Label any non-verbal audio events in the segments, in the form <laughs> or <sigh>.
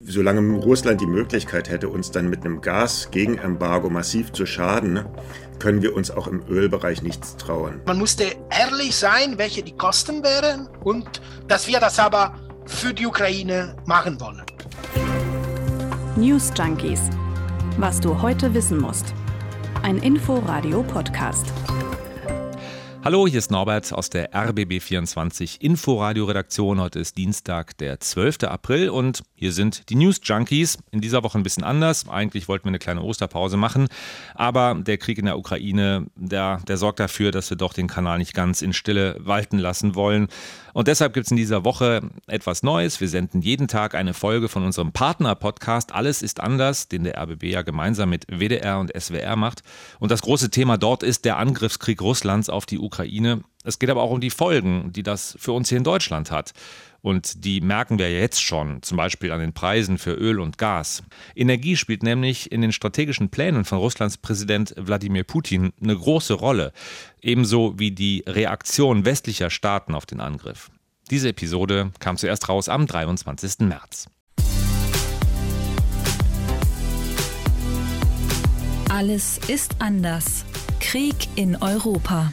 Solange Russland die Möglichkeit hätte, uns dann mit einem Gas-Gegenembargo massiv zu schaden, können wir uns auch im Ölbereich nichts trauen. Man musste ehrlich sein, welche die Kosten wären und dass wir das aber für die Ukraine machen wollen. News Junkies. Was du heute wissen musst. Ein Info-Radio-Podcast. Hallo, hier ist Norbert aus der RBB24 Inforadio-Redaktion. Heute ist Dienstag, der 12. April und hier sind die News Junkies. In dieser Woche ein bisschen anders. Eigentlich wollten wir eine kleine Osterpause machen, aber der Krieg in der Ukraine, der, der sorgt dafür, dass wir doch den Kanal nicht ganz in Stille walten lassen wollen. Und deshalb gibt es in dieser Woche etwas Neues. Wir senden jeden Tag eine Folge von unserem Partner-Podcast Alles ist anders, den der RBB ja gemeinsam mit WDR und SWR macht. Und das große Thema dort ist der Angriffskrieg Russlands auf die Ukraine. Es geht aber auch um die Folgen, die das für uns hier in Deutschland hat. Und die merken wir jetzt schon, zum Beispiel an den Preisen für Öl und Gas. Energie spielt nämlich in den strategischen Plänen von Russlands Präsident Wladimir Putin eine große Rolle, ebenso wie die Reaktion westlicher Staaten auf den Angriff. Diese Episode kam zuerst raus am 23. März. Alles ist anders. Krieg in Europa.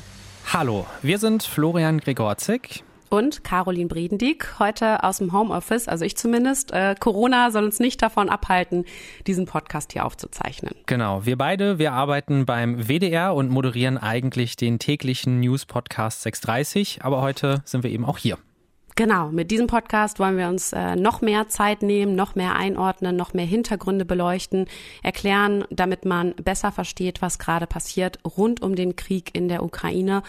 Hallo, wir sind Florian Gregorzig und Caroline Bredendieck, heute aus dem Homeoffice, also ich zumindest. Äh, Corona soll uns nicht davon abhalten, diesen Podcast hier aufzuzeichnen. Genau, wir beide, wir arbeiten beim WDR und moderieren eigentlich den täglichen News-Podcast 630, aber heute sind wir eben auch hier. Genau, mit diesem Podcast wollen wir uns äh, noch mehr Zeit nehmen, noch mehr einordnen, noch mehr Hintergründe beleuchten, erklären, damit man besser versteht, was gerade passiert rund um den Krieg in der Ukraine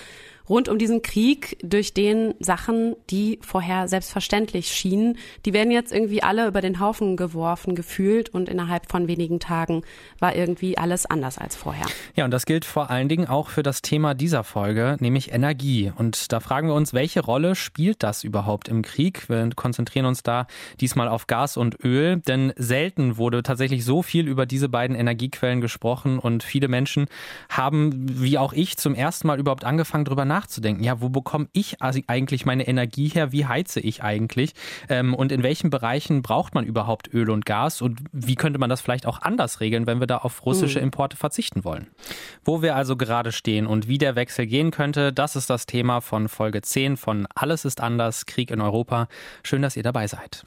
rund um diesen Krieg, durch den Sachen, die vorher selbstverständlich schienen, die werden jetzt irgendwie alle über den Haufen geworfen gefühlt und innerhalb von wenigen Tagen war irgendwie alles anders als vorher. Ja, und das gilt vor allen Dingen auch für das Thema dieser Folge, nämlich Energie. Und da fragen wir uns, welche Rolle spielt das überhaupt im Krieg? Wir konzentrieren uns da diesmal auf Gas und Öl, denn selten wurde tatsächlich so viel über diese beiden Energiequellen gesprochen und viele Menschen haben, wie auch ich, zum ersten Mal überhaupt angefangen, darüber nachzudenken nachzudenken. Ja, wo bekomme ich eigentlich meine Energie her? Wie heize ich eigentlich? Ähm, und in welchen Bereichen braucht man überhaupt Öl und Gas? Und wie könnte man das vielleicht auch anders regeln, wenn wir da auf russische mhm. Importe verzichten wollen? Wo wir also gerade stehen und wie der Wechsel gehen könnte, das ist das Thema von Folge 10 von Alles ist anders, Krieg in Europa. Schön, dass ihr dabei seid.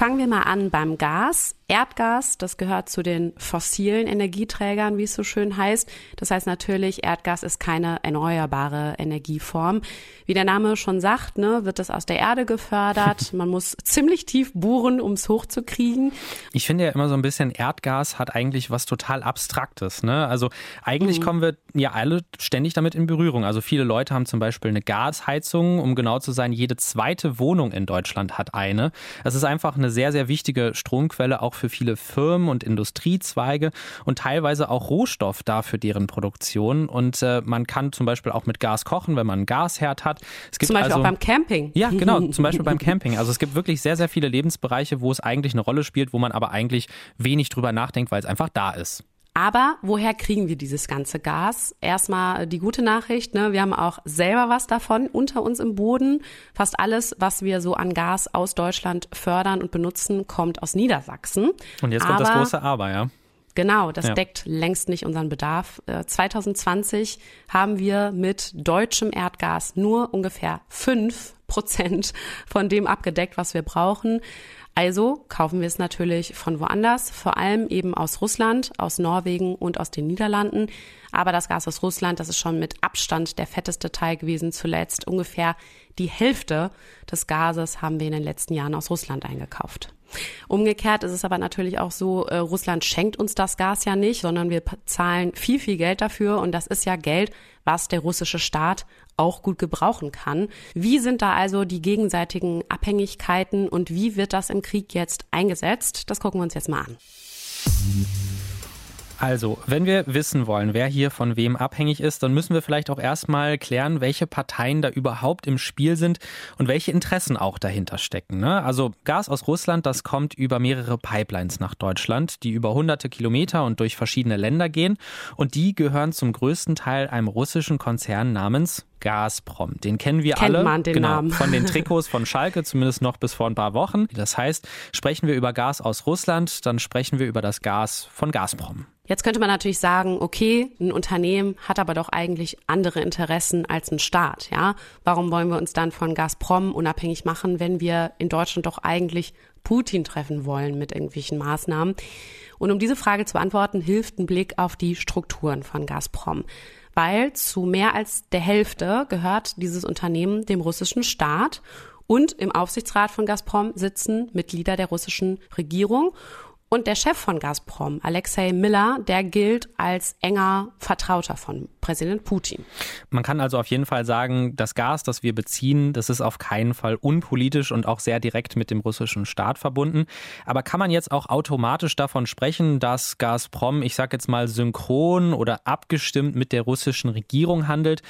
Fangen wir mal an beim Gas. Erdgas, das gehört zu den fossilen Energieträgern, wie es so schön heißt. Das heißt natürlich, Erdgas ist keine erneuerbare Energieform. Wie der Name schon sagt, ne, wird das aus der Erde gefördert. <laughs> Man muss ziemlich tief bohren, um es hochzukriegen. Ich finde ja immer so ein bisschen, Erdgas hat eigentlich was total Abstraktes. Ne? Also eigentlich mhm. kommen wir ja alle ständig damit in Berührung. Also viele Leute haben zum Beispiel eine Gasheizung. Um genau zu sein, jede zweite Wohnung in Deutschland hat eine. Es ist einfach eine sehr, sehr wichtige Stromquelle auch für viele Firmen und Industriezweige und teilweise auch Rohstoff da für deren Produktion. Und äh, man kann zum Beispiel auch mit Gas kochen, wenn man einen Gasherd hat. Es gibt zum Beispiel also, auch beim Camping. Ja, genau, <laughs> zum Beispiel beim Camping. Also es gibt wirklich sehr, sehr viele Lebensbereiche, wo es eigentlich eine Rolle spielt, wo man aber eigentlich wenig drüber nachdenkt, weil es einfach da ist. Aber woher kriegen wir dieses ganze Gas? Erstmal die gute Nachricht, ne? wir haben auch selber was davon unter uns im Boden. Fast alles, was wir so an Gas aus Deutschland fördern und benutzen, kommt aus Niedersachsen. Und jetzt kommt Aber, das große Aber, ja. Genau, das ja. deckt längst nicht unseren Bedarf. 2020 äh, haben wir mit deutschem Erdgas nur ungefähr fünf Prozent von dem abgedeckt, was wir brauchen. Also kaufen wir es natürlich von woanders, vor allem eben aus Russland, aus Norwegen und aus den Niederlanden. Aber das Gas aus Russland, das ist schon mit Abstand der fetteste Teil gewesen zuletzt. Ungefähr die Hälfte des Gases haben wir in den letzten Jahren aus Russland eingekauft. Umgekehrt ist es aber natürlich auch so, äh, Russland schenkt uns das Gas ja nicht, sondern wir zahlen viel, viel Geld dafür und das ist ja Geld, was der russische Staat auch gut gebrauchen kann. Wie sind da also die gegenseitigen Abhängigkeiten und wie wird das im Krieg jetzt eingesetzt? Das gucken wir uns jetzt mal an. Also, wenn wir wissen wollen, wer hier von wem abhängig ist, dann müssen wir vielleicht auch erstmal klären, welche Parteien da überhaupt im Spiel sind und welche Interessen auch dahinter stecken. Ne? Also Gas aus Russland, das kommt über mehrere Pipelines nach Deutschland, die über hunderte Kilometer und durch verschiedene Länder gehen. Und die gehören zum größten Teil einem russischen Konzern namens Gazprom. Den kennen wir Kennt alle. man den genau, Namen. Von den <laughs> Trikots von Schalke, zumindest noch bis vor ein paar Wochen. Das heißt, sprechen wir über Gas aus Russland, dann sprechen wir über das Gas von Gazprom. Jetzt könnte man natürlich sagen, okay, ein Unternehmen hat aber doch eigentlich andere Interessen als ein Staat, ja? Warum wollen wir uns dann von Gazprom unabhängig machen, wenn wir in Deutschland doch eigentlich Putin treffen wollen mit irgendwelchen Maßnahmen? Und um diese Frage zu beantworten, hilft ein Blick auf die Strukturen von Gazprom. Weil zu mehr als der Hälfte gehört dieses Unternehmen dem russischen Staat und im Aufsichtsrat von Gazprom sitzen Mitglieder der russischen Regierung. Und der Chef von Gazprom, Alexei Miller, der gilt als enger Vertrauter von Präsident Putin. Man kann also auf jeden Fall sagen, das Gas, das wir beziehen, das ist auf keinen Fall unpolitisch und auch sehr direkt mit dem russischen Staat verbunden. Aber kann man jetzt auch automatisch davon sprechen, dass Gazprom, ich sage jetzt mal, synchron oder abgestimmt mit der russischen Regierung handelt?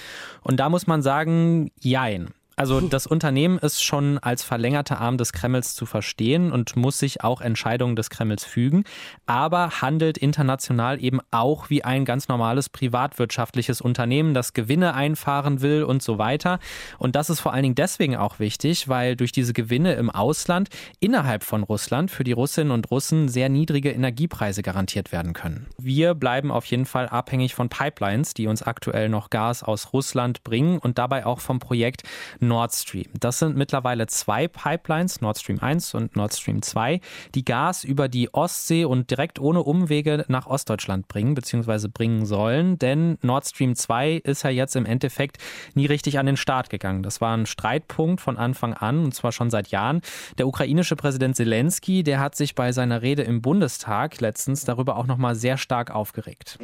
Und da muss man sagen, jein. Also das Unternehmen ist schon als verlängerter Arm des Kremls zu verstehen und muss sich auch Entscheidungen des Kremls fügen, aber handelt international eben auch wie ein ganz normales privatwirtschaftliches Unternehmen, das Gewinne einfahren will und so weiter. Und das ist vor allen Dingen deswegen auch wichtig, weil durch diese Gewinne im Ausland innerhalb von Russland für die Russinnen und Russen sehr niedrige Energiepreise garantiert werden können. Wir bleiben auf jeden Fall abhängig von Pipelines, die uns aktuell noch Gas aus Russland bringen und dabei auch vom Projekt Nord Stream. Das sind mittlerweile zwei Pipelines, Nord Stream 1 und Nord Stream 2, die Gas über die Ostsee und direkt ohne Umwege nach Ostdeutschland bringen bzw. bringen sollen. Denn Nord Stream 2 ist ja jetzt im Endeffekt nie richtig an den Start gegangen. Das war ein Streitpunkt von Anfang an und zwar schon seit Jahren. Der ukrainische Präsident Zelensky, der hat sich bei seiner Rede im Bundestag letztens darüber auch nochmal sehr stark aufgeregt.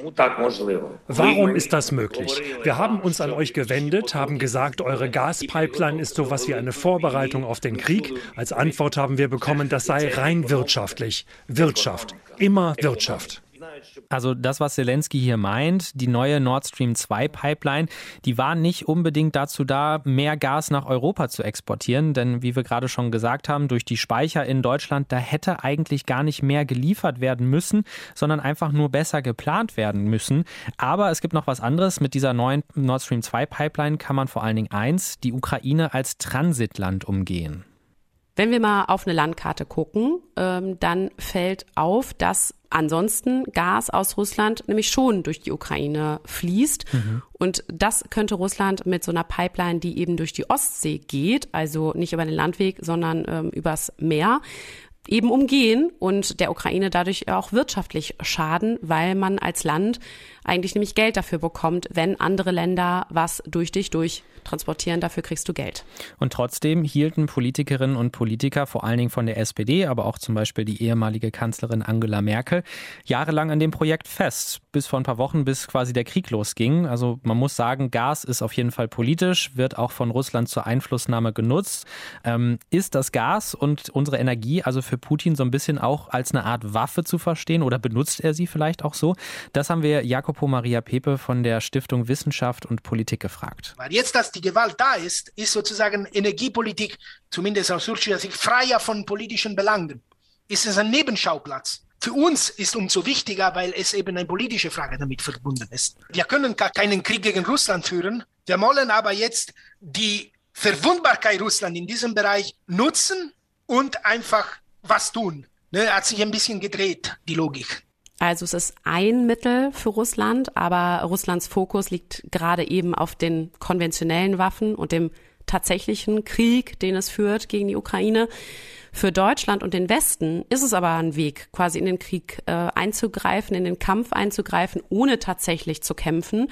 Warum ist das möglich? Wir haben uns an euch gewendet, haben gesagt, eure Gaspipeline ist sowas wie eine Vorbereitung auf den Krieg. Als Antwort haben wir bekommen, das sei rein wirtschaftlich. Wirtschaft. Immer Wirtschaft. Also das, was Zelensky hier meint, die neue Nord Stream 2 Pipeline, die war nicht unbedingt dazu da, mehr Gas nach Europa zu exportieren, denn wie wir gerade schon gesagt haben, durch die Speicher in Deutschland, da hätte eigentlich gar nicht mehr geliefert werden müssen, sondern einfach nur besser geplant werden müssen. Aber es gibt noch was anderes. Mit dieser neuen Nord Stream 2 Pipeline kann man vor allen Dingen eins, die Ukraine als Transitland umgehen. Wenn wir mal auf eine Landkarte gucken, ähm, dann fällt auf, dass ansonsten Gas aus Russland nämlich schon durch die Ukraine fließt. Mhm. Und das könnte Russland mit so einer Pipeline, die eben durch die Ostsee geht, also nicht über den Landweg, sondern ähm, übers Meer, eben umgehen und der Ukraine dadurch auch wirtschaftlich schaden, weil man als Land eigentlich nämlich Geld dafür bekommt, wenn andere Länder was durch dich durch transportieren, dafür kriegst du Geld. Und trotzdem hielten Politikerinnen und Politiker, vor allen Dingen von der SPD, aber auch zum Beispiel die ehemalige Kanzlerin Angela Merkel, jahrelang an dem Projekt fest, bis vor ein paar Wochen, bis quasi der Krieg losging. Also man muss sagen, Gas ist auf jeden Fall politisch, wird auch von Russland zur Einflussnahme genutzt. Ähm, ist das Gas und unsere Energie also für Putin so ein bisschen auch als eine Art Waffe zu verstehen oder benutzt er sie vielleicht auch so? Das haben wir Jacopo Maria Pepe von der Stiftung Wissenschaft und Politik gefragt. Weil jetzt, dass die Gewalt da ist, ist sozusagen Energiepolitik, zumindest aus russischer Sicht, freier von politischen Belangen. Ist es ein Nebenschauplatz? Für uns ist umso wichtiger, weil es eben eine politische Frage damit verbunden ist. Wir können gar keinen Krieg gegen Russland führen. Wir wollen aber jetzt die Verwundbarkeit Russland in diesem Bereich nutzen und einfach was tun. Ne, hat sich ein bisschen gedreht, die Logik. Also es ist ein Mittel für Russland, aber Russlands Fokus liegt gerade eben auf den konventionellen Waffen und dem tatsächlichen Krieg, den es führt gegen die Ukraine. Für Deutschland und den Westen ist es aber ein Weg, quasi in den Krieg äh, einzugreifen, in den Kampf einzugreifen, ohne tatsächlich zu kämpfen.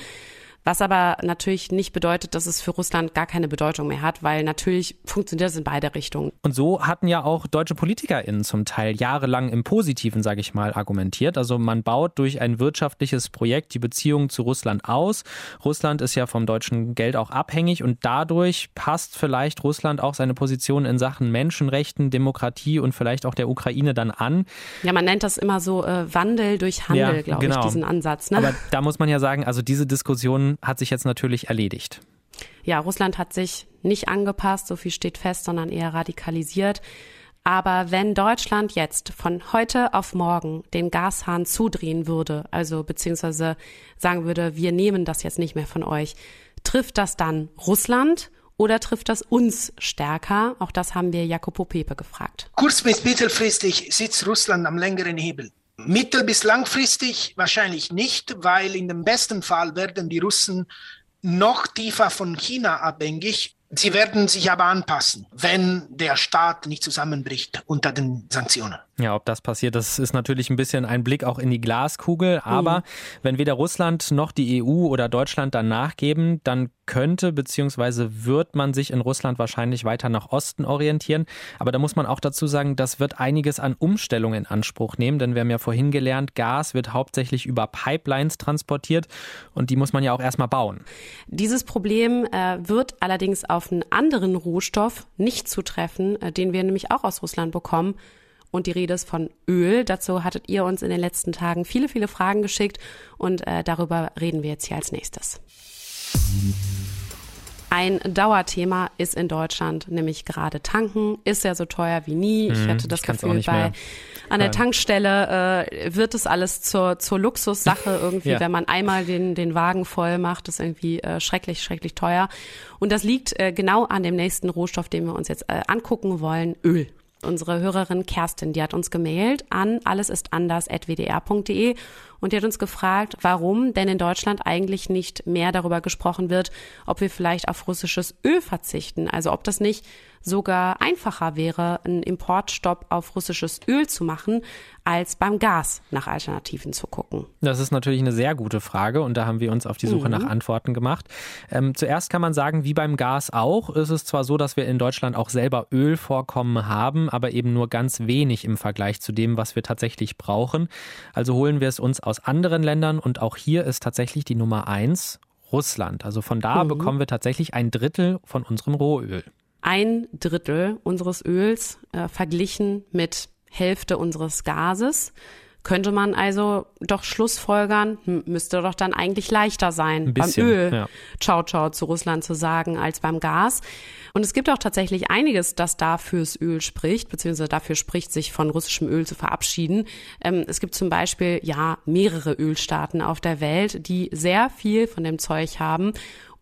Was aber natürlich nicht bedeutet, dass es für Russland gar keine Bedeutung mehr hat, weil natürlich funktioniert es in beide Richtungen. Und so hatten ja auch deutsche PolitikerInnen zum Teil jahrelang im Positiven, sage ich mal, argumentiert. Also man baut durch ein wirtschaftliches Projekt die Beziehungen zu Russland aus. Russland ist ja vom deutschen Geld auch abhängig und dadurch passt vielleicht Russland auch seine Position in Sachen Menschenrechten, Demokratie und vielleicht auch der Ukraine dann an. Ja, man nennt das immer so äh, Wandel durch Handel, ja, glaube genau. ich, diesen Ansatz. Ne? Aber da muss man ja sagen, also diese Diskussion hat sich jetzt natürlich erledigt. Ja, Russland hat sich nicht angepasst, so viel steht fest, sondern eher radikalisiert. Aber wenn Deutschland jetzt von heute auf morgen den Gashahn zudrehen würde, also beziehungsweise sagen würde, wir nehmen das jetzt nicht mehr von euch, Trifft das dann Russland oder trifft das uns stärker? Auch das haben wir Jacopo Pepe gefragt. Kurz- bis mittelfristig sitzt Russland am längeren Hebel. Mittel- bis langfristig wahrscheinlich nicht, weil in dem besten Fall werden die Russen noch tiefer von China abhängig. Sie werden sich aber anpassen, wenn der Staat nicht zusammenbricht unter den Sanktionen. Ja, ob das passiert, das ist natürlich ein bisschen ein Blick auch in die Glaskugel. Aber mhm. wenn weder Russland noch die EU oder Deutschland dann nachgeben, dann könnte bzw. wird man sich in Russland wahrscheinlich weiter nach Osten orientieren. Aber da muss man auch dazu sagen, das wird einiges an Umstellung in Anspruch nehmen, denn wir haben ja vorhin gelernt, Gas wird hauptsächlich über Pipelines transportiert und die muss man ja auch erstmal bauen. Dieses Problem äh, wird allerdings auf einen anderen Rohstoff nicht zutreffen, äh, den wir nämlich auch aus Russland bekommen und die Rede ist von Öl. Dazu hattet ihr uns in den letzten Tagen viele, viele Fragen geschickt und äh, darüber reden wir jetzt hier als nächstes. Ein Dauerthema ist in Deutschland nämlich gerade tanken. Ist ja so teuer wie nie. Ich hatte mhm, das ich Gefühl, bei an der Tankstelle äh, wird es alles zur, zur Luxussache <laughs> irgendwie, ja. wenn man einmal den, den Wagen voll macht, ist irgendwie äh, schrecklich, schrecklich teuer. Und das liegt äh, genau an dem nächsten Rohstoff, den wir uns jetzt äh, angucken wollen, Öl unsere Hörerin Kerstin, die hat uns gemailt an allesistanders.wdr.de und die hat uns gefragt, warum denn in Deutschland eigentlich nicht mehr darüber gesprochen wird, ob wir vielleicht auf russisches Öl verzichten. Also ob das nicht sogar einfacher wäre, einen Importstopp auf russisches Öl zu machen, als beim Gas nach Alternativen zu gucken. Das ist natürlich eine sehr gute Frage und da haben wir uns auf die Suche mhm. nach Antworten gemacht. Ähm, zuerst kann man sagen, wie beim Gas auch, ist es zwar so, dass wir in Deutschland auch selber Ölvorkommen haben, aber eben nur ganz wenig im Vergleich zu dem, was wir tatsächlich brauchen. Also holen wir es uns aus anderen Ländern und auch hier ist tatsächlich die Nummer eins Russland. Also von da mhm. bekommen wir tatsächlich ein Drittel von unserem Rohöl. Ein Drittel unseres Öls äh, verglichen mit Hälfte unseres Gases könnte man also doch schlussfolgern, müsste doch dann eigentlich leichter sein, bisschen, beim Öl ja. Ciao Ciao zu Russland zu sagen, als beim Gas. Und es gibt auch tatsächlich einiges, das da fürs Öl spricht, beziehungsweise dafür spricht, sich von russischem Öl zu verabschieden. Ähm, es gibt zum Beispiel ja mehrere Ölstaaten auf der Welt, die sehr viel von dem Zeug haben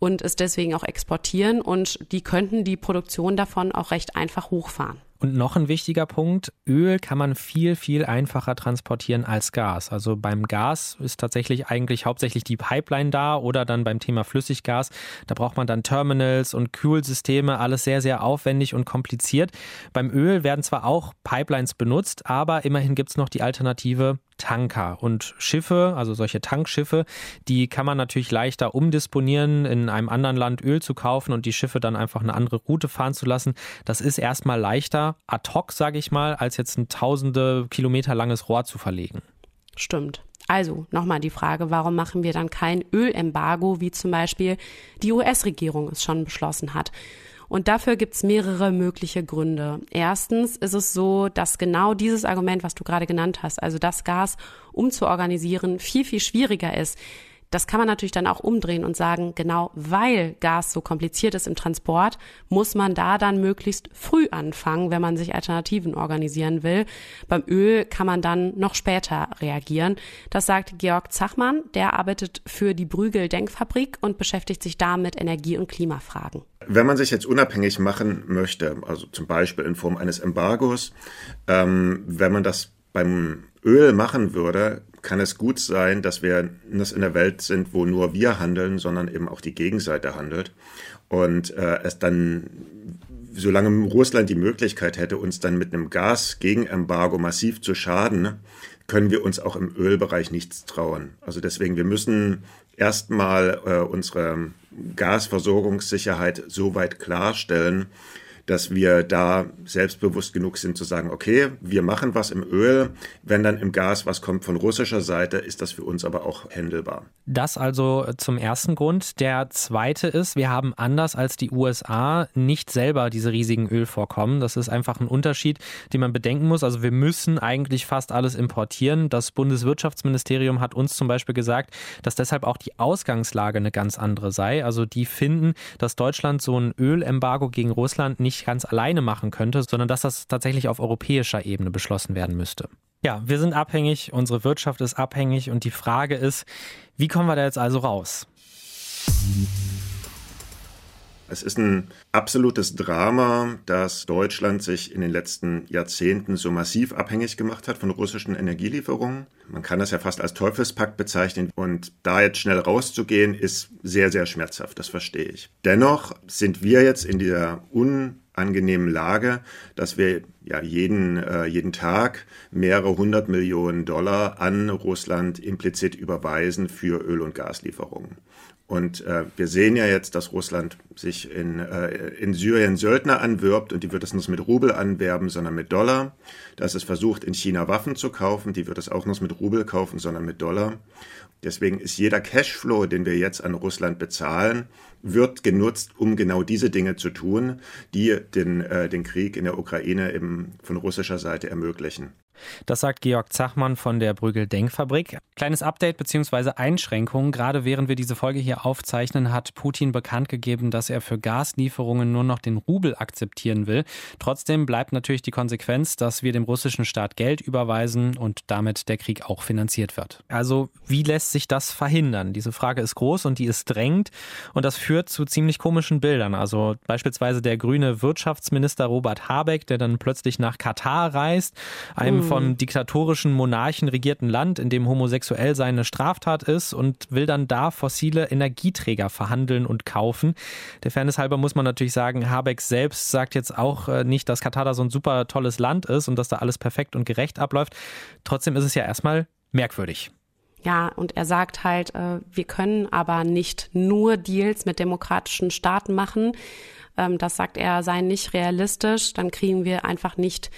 und es deswegen auch exportieren und die könnten die Produktion davon auch recht einfach hochfahren. Und noch ein wichtiger Punkt, Öl kann man viel, viel einfacher transportieren als Gas. Also beim Gas ist tatsächlich eigentlich hauptsächlich die Pipeline da oder dann beim Thema Flüssiggas. Da braucht man dann Terminals und Kühlsysteme, alles sehr, sehr aufwendig und kompliziert. Beim Öl werden zwar auch Pipelines benutzt, aber immerhin gibt es noch die Alternative Tanker und Schiffe, also solche Tankschiffe, die kann man natürlich leichter umdisponieren, in einem anderen Land Öl zu kaufen und die Schiffe dann einfach eine andere Route fahren zu lassen. Das ist erstmal leichter ad hoc, sage ich mal, als jetzt ein tausende Kilometer langes Rohr zu verlegen. Stimmt. Also nochmal die Frage, warum machen wir dann kein Ölembargo, wie zum Beispiel die US-Regierung es schon beschlossen hat? Und dafür gibt es mehrere mögliche Gründe. Erstens ist es so, dass genau dieses Argument, was du gerade genannt hast, also das Gas umzuorganisieren, viel, viel schwieriger ist. Das kann man natürlich dann auch umdrehen und sagen, genau weil Gas so kompliziert ist im Transport, muss man da dann möglichst früh anfangen, wenn man sich Alternativen organisieren will. Beim Öl kann man dann noch später reagieren. Das sagt Georg Zachmann, der arbeitet für die Brügel Denkfabrik und beschäftigt sich da mit Energie- und Klimafragen. Wenn man sich jetzt unabhängig machen möchte, also zum Beispiel in Form eines Embargos, ähm, wenn man das beim Öl machen würde, kann es gut sein, dass wir in der Welt sind, wo nur wir handeln, sondern eben auch die Gegenseite handelt. Und äh, es dann, solange Russland die Möglichkeit hätte, uns dann mit einem Gas-Gegenembargo massiv zu schaden, können wir uns auch im Ölbereich nichts trauen. Also deswegen, wir müssen erstmal äh, unsere Gasversorgungssicherheit so weit klarstellen, dass wir da selbstbewusst genug sind zu sagen, okay, wir machen was im Öl, wenn dann im Gas was kommt von russischer Seite, ist das für uns aber auch händelbar. Das also zum ersten Grund. Der zweite ist, wir haben anders als die USA nicht selber diese riesigen Ölvorkommen. Das ist einfach ein Unterschied, den man bedenken muss. Also wir müssen eigentlich fast alles importieren. Das Bundeswirtschaftsministerium hat uns zum Beispiel gesagt, dass deshalb auch die Ausgangslage eine ganz andere sei. Also die finden, dass Deutschland so ein Ölembargo gegen Russland nicht nicht ganz alleine machen könnte, sondern dass das tatsächlich auf europäischer Ebene beschlossen werden müsste. Ja, wir sind abhängig, unsere Wirtschaft ist abhängig und die Frage ist, wie kommen wir da jetzt also raus? Es ist ein absolutes Drama, dass Deutschland sich in den letzten Jahrzehnten so massiv abhängig gemacht hat von russischen Energielieferungen. Man kann das ja fast als Teufelspakt bezeichnen und da jetzt schnell rauszugehen, ist sehr, sehr schmerzhaft, das verstehe ich. Dennoch sind wir jetzt in dieser unangenehmen Lage, dass wir ja jeden, äh, jeden Tag mehrere hundert Millionen Dollar an Russland implizit überweisen für Öl- und Gaslieferungen. Und äh, wir sehen ja jetzt, dass Russland sich in, äh, in Syrien Söldner anwirbt und die wird es nicht mit Rubel anwerben, sondern mit Dollar. Dass es versucht, in China Waffen zu kaufen, die wird es auch nicht mit Rubel kaufen, sondern mit Dollar. Deswegen ist jeder Cashflow, den wir jetzt an Russland bezahlen, wird genutzt, um genau diese Dinge zu tun, die den, äh, den Krieg in der Ukraine eben von russischer Seite ermöglichen. Das sagt Georg Zachmann von der Brügel Denkfabrik. Kleines Update bzw. Einschränkung. Gerade während wir diese Folge hier aufzeichnen, hat Putin bekannt gegeben, dass er für Gaslieferungen nur noch den Rubel akzeptieren will. Trotzdem bleibt natürlich die Konsequenz, dass wir dem russischen Staat Geld überweisen und damit der Krieg auch finanziert wird. Also wie lässt sich das verhindern? Diese Frage ist groß und die ist drängend und das führt zu ziemlich komischen Bildern. Also beispielsweise der grüne Wirtschaftsminister Robert Habeck, der dann plötzlich nach Katar reist, einem mhm von diktatorischen Monarchen regierten Land, in dem homosexuell sein eine Straftat ist und will dann da fossile Energieträger verhandeln und kaufen. Der Fairness halber muss man natürlich sagen, Habeck selbst sagt jetzt auch äh, nicht, dass Katar da so ein super tolles Land ist und dass da alles perfekt und gerecht abläuft. Trotzdem ist es ja erstmal merkwürdig. Ja, und er sagt halt, äh, wir können aber nicht nur Deals mit demokratischen Staaten machen. Ähm, das sagt er, sei nicht realistisch. Dann kriegen wir einfach nicht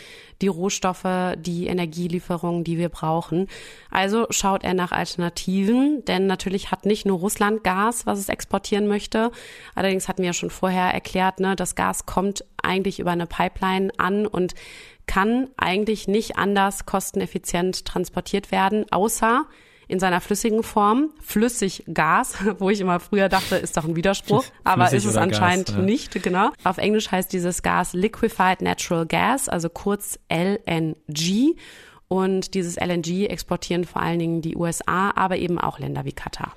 die Rohstoffe, die Energielieferungen, die wir brauchen. Also schaut er nach Alternativen, denn natürlich hat nicht nur Russland Gas, was es exportieren möchte. Allerdings hatten wir ja schon vorher erklärt, ne, das Gas kommt eigentlich über eine Pipeline an und kann eigentlich nicht anders kosteneffizient transportiert werden, außer in seiner flüssigen Form, Flüssiggas, <laughs> wo ich immer früher dachte, ist doch ein Widerspruch, <laughs> aber ist es anscheinend Gas, ja. nicht, genau. Auf Englisch heißt dieses Gas Liquefied Natural Gas, also kurz LNG. Und dieses LNG exportieren vor allen Dingen die USA, aber eben auch Länder wie Katar.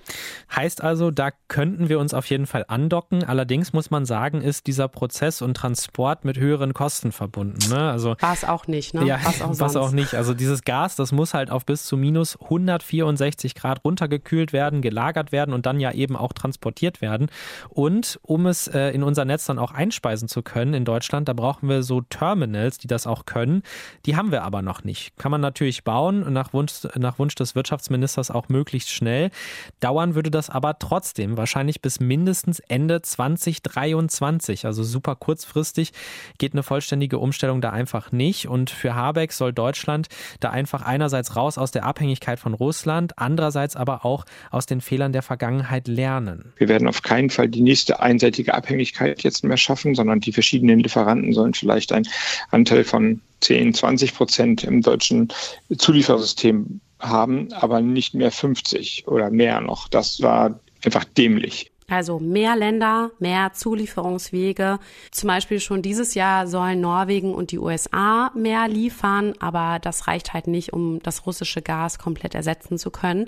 Heißt also, da könnten wir uns auf jeden Fall andocken. Allerdings muss man sagen, ist dieser Prozess und Transport mit höheren Kosten verbunden. Ne? Also, war es auch nicht, ne? Ja, auch, was auch nicht. Also dieses Gas, das muss halt auf bis zu minus 164 Grad runtergekühlt werden, gelagert werden und dann ja eben auch transportiert werden. Und um es äh, in unser Netz dann auch einspeisen zu können in Deutschland, da brauchen wir so Terminals, die das auch können. Die haben wir aber noch nicht. Kann man natürlich bauen, nach Wunsch, nach Wunsch des Wirtschaftsministers auch möglichst schnell. Dauern würde das aber trotzdem wahrscheinlich bis mindestens Ende 2023. Also super kurzfristig geht eine vollständige Umstellung da einfach nicht. Und für Habeck soll Deutschland da einfach einerseits raus aus der Abhängigkeit von Russland, andererseits aber auch aus den Fehlern der Vergangenheit lernen. Wir werden auf keinen Fall die nächste einseitige Abhängigkeit jetzt mehr schaffen, sondern die verschiedenen Lieferanten sollen vielleicht einen Anteil von 10, 20 Prozent im deutschen Zuliefersystem haben, aber nicht mehr 50 oder mehr noch. Das war einfach dämlich. Also mehr Länder, mehr Zulieferungswege. Zum Beispiel schon dieses Jahr sollen Norwegen und die USA mehr liefern, aber das reicht halt nicht, um das russische Gas komplett ersetzen zu können.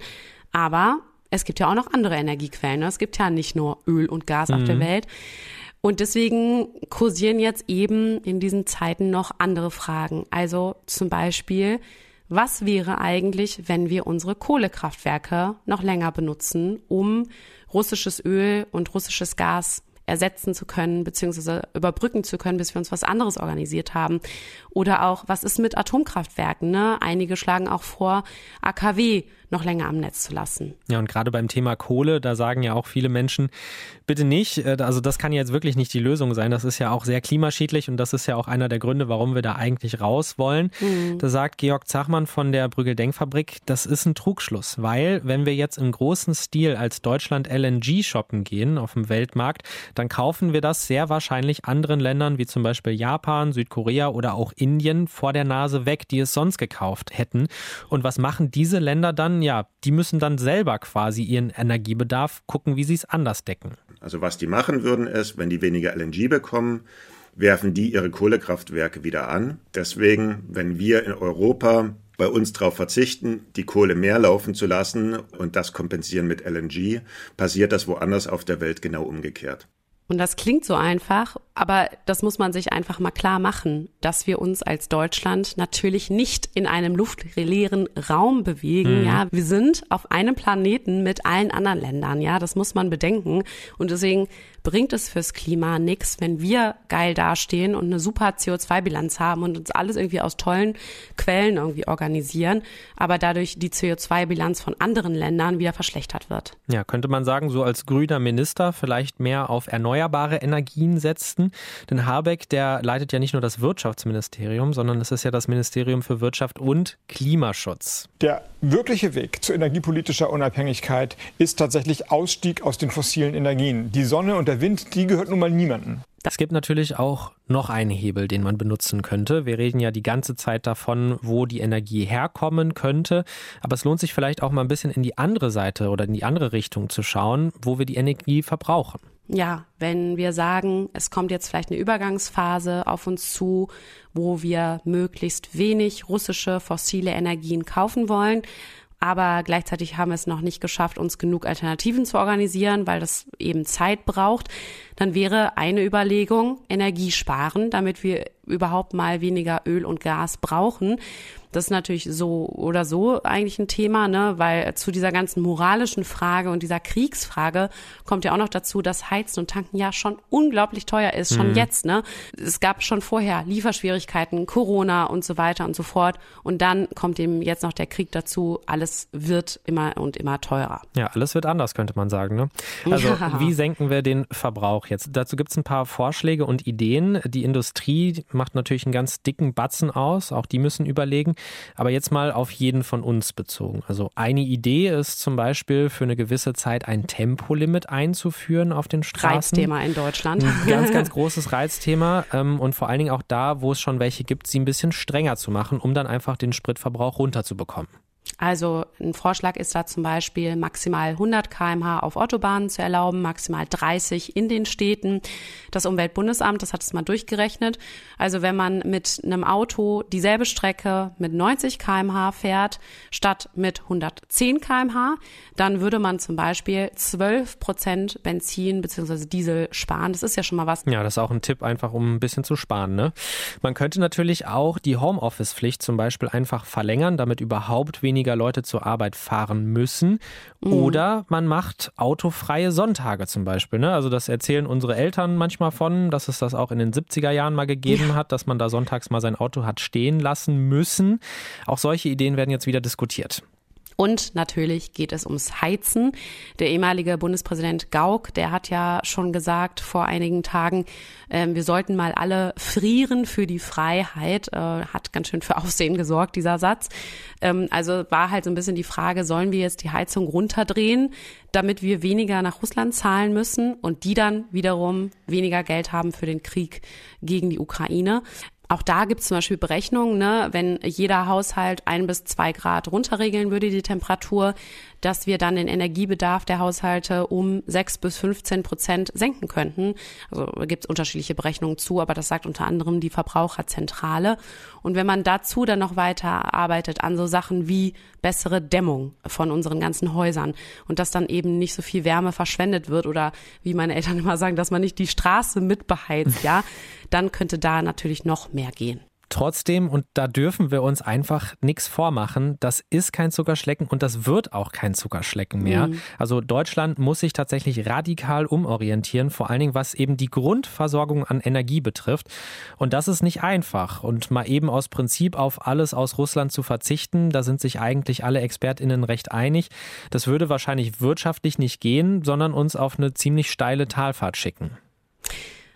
Aber es gibt ja auch noch andere Energiequellen. Es gibt ja nicht nur Öl und Gas mhm. auf der mhm. Welt. Und deswegen kursieren jetzt eben in diesen Zeiten noch andere Fragen. Also zum Beispiel, was wäre eigentlich, wenn wir unsere Kohlekraftwerke noch länger benutzen, um russisches Öl und russisches Gas ersetzen zu können, beziehungsweise überbrücken zu können, bis wir uns was anderes organisiert haben. Oder auch, was ist mit Atomkraftwerken? Ne? Einige schlagen auch vor, AKW noch länger am Netz zu lassen. Ja, und gerade beim Thema Kohle, da sagen ja auch viele Menschen, bitte nicht, äh, also das kann jetzt wirklich nicht die Lösung sein. Das ist ja auch sehr klimaschädlich und das ist ja auch einer der Gründe, warum wir da eigentlich raus wollen. Mhm. Da sagt Georg Zachmann von der Brügel Denkfabrik, das ist ein Trugschluss, weil wenn wir jetzt im großen Stil als Deutschland LNG shoppen gehen auf dem Weltmarkt, dann kaufen wir das sehr wahrscheinlich anderen Ländern wie zum Beispiel Japan, Südkorea oder auch Indien vor der Nase weg, die es sonst gekauft hätten. Und was machen diese Länder dann? ja, die müssen dann selber quasi ihren Energiebedarf gucken, wie sie es anders decken. Also was die machen würden ist, wenn die weniger LNG bekommen, werfen die ihre Kohlekraftwerke wieder an. Deswegen, wenn wir in Europa bei uns darauf verzichten, die Kohle mehr laufen zu lassen und das kompensieren mit LNG, passiert das woanders auf der Welt genau umgekehrt. Und das klingt so einfach, aber das muss man sich einfach mal klar machen, dass wir uns als Deutschland natürlich nicht in einem luftleeren Raum bewegen. Mhm. Ja, wir sind auf einem Planeten mit allen anderen Ländern. Ja, das muss man bedenken. Und deswegen bringt es fürs Klima nichts, wenn wir geil dastehen und eine super CO2-Bilanz haben und uns alles irgendwie aus tollen Quellen irgendwie organisieren, aber dadurch die CO2-Bilanz von anderen Ländern wieder verschlechtert wird. Ja, könnte man sagen, so als grüner Minister vielleicht mehr auf erneuerbare Energien setzen. Denn Habeck, der leitet ja nicht nur das Wirtschaftsministerium, sondern es ist ja das Ministerium für Wirtschaft und Klimaschutz. Der wirkliche Weg zu energiepolitischer Unabhängigkeit ist tatsächlich Ausstieg aus den fossilen Energien. Die Sonne und der Wind, die gehört nun mal niemandem. Es gibt natürlich auch noch einen Hebel, den man benutzen könnte. Wir reden ja die ganze Zeit davon, wo die Energie herkommen könnte. Aber es lohnt sich vielleicht auch mal ein bisschen in die andere Seite oder in die andere Richtung zu schauen, wo wir die Energie verbrauchen. Ja, wenn wir sagen, es kommt jetzt vielleicht eine Übergangsphase auf uns zu, wo wir möglichst wenig russische fossile Energien kaufen wollen, aber gleichzeitig haben wir es noch nicht geschafft, uns genug Alternativen zu organisieren, weil das eben Zeit braucht, dann wäre eine Überlegung Energie sparen, damit wir überhaupt mal weniger Öl und Gas brauchen. Das ist natürlich so oder so eigentlich ein Thema, ne, weil zu dieser ganzen moralischen Frage und dieser Kriegsfrage kommt ja auch noch dazu, dass Heizen und Tanken ja schon unglaublich teuer ist, schon mhm. jetzt, ne. Es gab schon vorher Lieferschwierigkeiten, Corona und so weiter und so fort. Und dann kommt eben jetzt noch der Krieg dazu. Alles wird immer und immer teurer. Ja, alles wird anders, könnte man sagen, ne. Also, ja. wie senken wir den Verbrauch jetzt? Dazu gibt es ein paar Vorschläge und Ideen. Die Industrie macht natürlich einen ganz dicken Batzen aus. Auch die müssen überlegen. Aber jetzt mal auf jeden von uns bezogen. Also eine Idee ist zum Beispiel für eine gewisse Zeit ein Tempolimit einzuführen auf den Straßen. Reizthema in Deutschland. Ein ganz, <laughs> ganz großes Reizthema. Ähm, und vor allen Dingen auch da, wo es schon welche gibt, sie ein bisschen strenger zu machen, um dann einfach den Spritverbrauch runterzubekommen. Also ein Vorschlag ist da zum Beispiel maximal 100 kmh auf Autobahnen zu erlauben, maximal 30 in den Städten. Das Umweltbundesamt, das hat es mal durchgerechnet. Also wenn man mit einem Auto dieselbe Strecke mit 90 kmh fährt, statt mit 110 kmh, dann würde man zum Beispiel 12 Prozent Benzin bzw. Diesel sparen. Das ist ja schon mal was. Ja, das ist auch ein Tipp, einfach um ein bisschen zu sparen. Ne? Man könnte natürlich auch die Homeoffice-Pflicht zum Beispiel einfach verlängern, damit überhaupt weniger weniger Leute zur Arbeit fahren müssen. Mhm. Oder man macht autofreie Sonntage zum Beispiel. Ne? Also das erzählen unsere Eltern manchmal von, dass es das auch in den 70er Jahren mal gegeben ja. hat, dass man da sonntags mal sein Auto hat stehen lassen müssen. Auch solche Ideen werden jetzt wieder diskutiert. Und natürlich geht es ums Heizen. Der ehemalige Bundespräsident Gauck, der hat ja schon gesagt vor einigen Tagen, äh, wir sollten mal alle frieren für die Freiheit. Äh, hat ganz schön für Aufsehen gesorgt, dieser Satz. Ähm, also war halt so ein bisschen die Frage, sollen wir jetzt die Heizung runterdrehen, damit wir weniger nach Russland zahlen müssen und die dann wiederum weniger Geld haben für den Krieg gegen die Ukraine. Auch da gibt es zum Beispiel Berechnungen, ne, wenn jeder Haushalt ein bis zwei Grad runterregeln würde, die Temperatur, dass wir dann den Energiebedarf der Haushalte um sechs bis 15 Prozent senken könnten. Also gibt es unterschiedliche Berechnungen zu, aber das sagt unter anderem die Verbraucherzentrale. Und wenn man dazu dann noch weiter arbeitet an so Sachen wie bessere Dämmung von unseren ganzen Häusern und dass dann eben nicht so viel Wärme verschwendet wird oder wie meine Eltern immer sagen, dass man nicht die Straße mitbeheizt, <laughs> ja, dann könnte da natürlich noch mehr gehen. Trotzdem, und da dürfen wir uns einfach nichts vormachen, das ist kein Zuckerschlecken und das wird auch kein Zuckerschlecken mehr. Mhm. Also Deutschland muss sich tatsächlich radikal umorientieren, vor allen Dingen was eben die Grundversorgung an Energie betrifft. Und das ist nicht einfach. Und mal eben aus Prinzip auf alles aus Russland zu verzichten, da sind sich eigentlich alle Expertinnen recht einig. Das würde wahrscheinlich wirtschaftlich nicht gehen, sondern uns auf eine ziemlich steile Talfahrt schicken.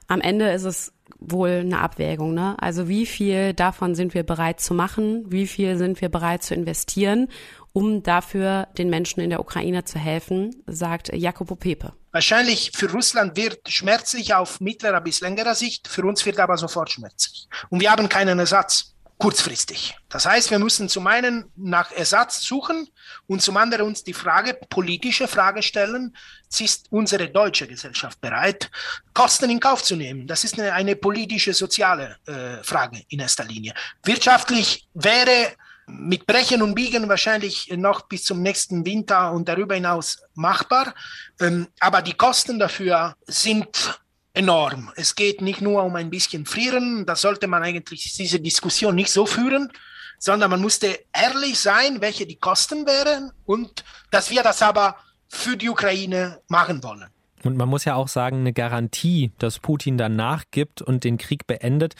Am Ende ist es wohl eine Abwägung. Ne? Also wie viel davon sind wir bereit zu machen? Wie viel sind wir bereit zu investieren, um dafür den Menschen in der Ukraine zu helfen, sagt Jacopo Pepe. Wahrscheinlich für Russland wird schmerzlich auf mittlerer bis längerer Sicht, für uns wird aber sofort schmerzlich. Und wir haben keinen Ersatz kurzfristig. Das heißt, wir müssen zum einen nach Ersatz suchen und zum anderen uns die Frage, politische Frage stellen, ist unsere deutsche Gesellschaft bereit, Kosten in Kauf zu nehmen? Das ist eine, eine politische, soziale äh, Frage in erster Linie. Wirtschaftlich wäre mit Brechen und Biegen wahrscheinlich noch bis zum nächsten Winter und darüber hinaus machbar. Ähm, aber die Kosten dafür sind enorm. Es geht nicht nur um ein bisschen frieren, da sollte man eigentlich diese Diskussion nicht so führen, sondern man musste ehrlich sein, welche die Kosten wären und dass wir das aber für die Ukraine machen wollen. Und man muss ja auch sagen, eine Garantie, dass Putin dann nachgibt und den Krieg beendet,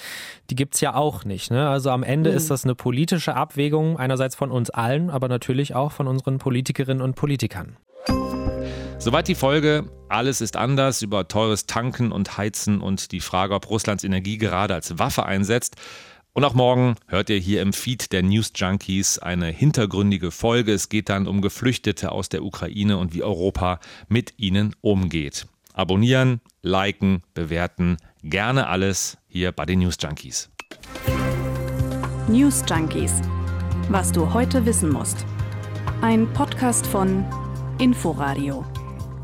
die gibt es ja auch nicht. Ne? Also am Ende mhm. ist das eine politische Abwägung, einerseits von uns allen, aber natürlich auch von unseren Politikerinnen und Politikern. Soweit die Folge. Alles ist anders über teures Tanken und Heizen und die Frage, ob Russlands Energie gerade als Waffe einsetzt. Und auch morgen hört ihr hier im Feed der News Junkies eine hintergründige Folge. Es geht dann um Geflüchtete aus der Ukraine und wie Europa mit ihnen umgeht. Abonnieren, liken, bewerten, gerne alles hier bei den News Junkies. News Junkies. Was du heute wissen musst. Ein Podcast von Inforadio.